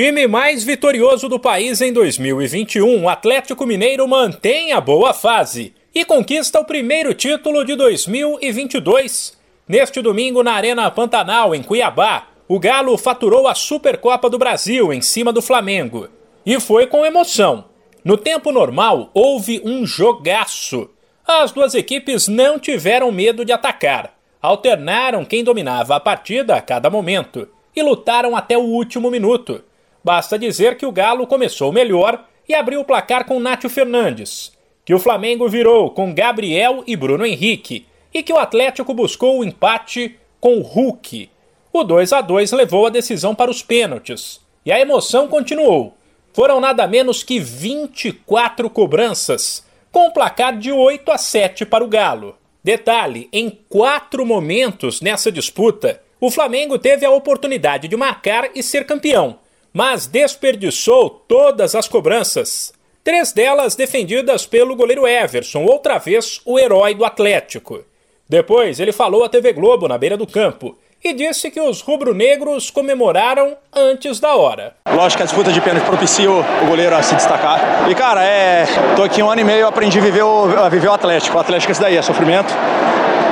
Time mais vitorioso do país em 2021, o Atlético Mineiro mantém a boa fase e conquista o primeiro título de 2022. Neste domingo, na Arena Pantanal, em Cuiabá, o Galo faturou a Supercopa do Brasil em cima do Flamengo. E foi com emoção. No tempo normal, houve um jogaço. As duas equipes não tiveram medo de atacar. Alternaram quem dominava a partida a cada momento e lutaram até o último minuto. Basta dizer que o Galo começou melhor e abriu o placar com Nátio Fernandes, que o Flamengo virou com Gabriel e Bruno Henrique e que o Atlético buscou o empate com Hulk. O 2 a 2 levou a decisão para os pênaltis e a emoção continuou. Foram nada menos que 24 cobranças, com um placar de 8 a 7 para o Galo. Detalhe: em quatro momentos nessa disputa, o Flamengo teve a oportunidade de marcar e ser campeão mas desperdiçou todas as cobranças. Três delas defendidas pelo goleiro Everson, outra vez o herói do Atlético. Depois ele falou à TV Globo na beira do campo e disse que os rubro-negros comemoraram antes da hora. Lógico que a disputa de pênalti propicia o goleiro a se destacar. E cara, é, tô aqui um ano e meio, aprendi a viver o, a viver o Atlético. O Atlético é isso daí, é sofrimento.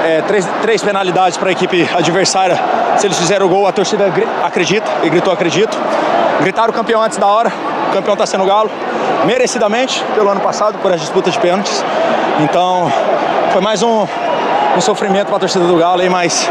É, três, três penalidades para a equipe adversária. Se eles fizeram o gol, a torcida acredita e gritou acredito. Gritaram campeão antes da hora. O campeão está sendo Galo, merecidamente pelo ano passado, por as disputas de pênaltis. Então, foi mais um, um sofrimento para a torcida do Galo, mas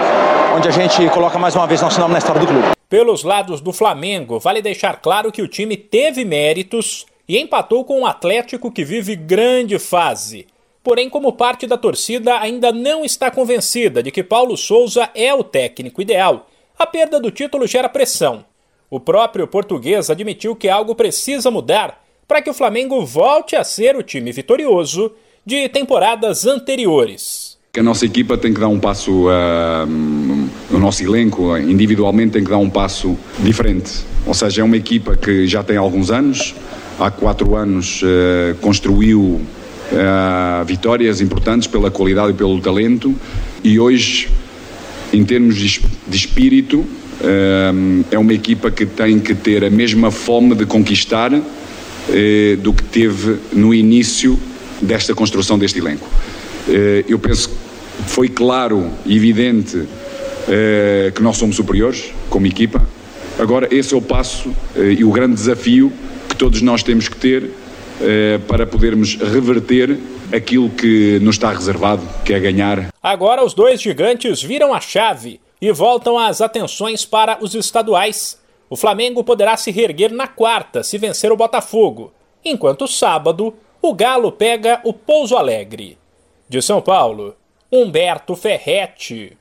onde a gente coloca mais uma vez nosso nome na história do clube. Pelos lados do Flamengo, vale deixar claro que o time teve méritos e empatou com o Atlético que vive grande fase. Porém, como parte da torcida ainda não está convencida de que Paulo Souza é o técnico ideal, a perda do título gera pressão. O próprio português admitiu que algo precisa mudar para que o Flamengo volte a ser o time vitorioso de temporadas anteriores. A nossa equipa tem que dar um passo, uh, o nosso elenco individualmente tem que dar um passo diferente. Ou seja, é uma equipa que já tem alguns anos, há quatro anos uh, construiu uh, vitórias importantes pela qualidade e pelo talento e hoje, em termos de, espírito, é uma equipa que tem que ter a mesma fome de conquistar eh, do que teve no início desta construção deste elenco. Eh, eu penso que foi claro e evidente eh, que nós somos superiores como equipa. Agora, esse é o passo e o grande desafio que todos nós temos que ter para podermos reverter aquilo que nos está reservado, que é ganhar. Agora os dois gigantes viram a chave e voltam as atenções para os estaduais. O Flamengo poderá se reerguer na quarta se vencer o Botafogo, enquanto sábado o Galo pega o Pouso Alegre. De São Paulo, Humberto Ferretti.